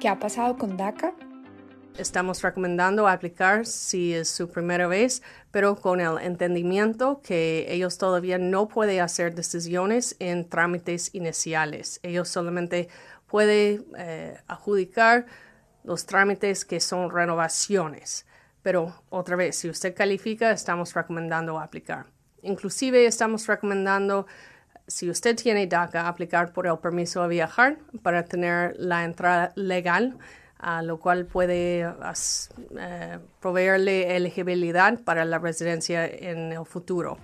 ¿Qué ha pasado con DACA? Estamos recomendando aplicar si es su primera vez, pero con el entendimiento que ellos todavía no pueden hacer decisiones en trámites iniciales. Ellos solamente pueden eh, adjudicar los trámites que son renovaciones. Pero otra vez, si usted califica, estamos recomendando aplicar. Inclusive estamos recomendando, si usted tiene DACA, aplicar por el permiso a viajar para tener la entrada legal a lo cual puede eh, proveerle elegibilidad para la residencia en el futuro.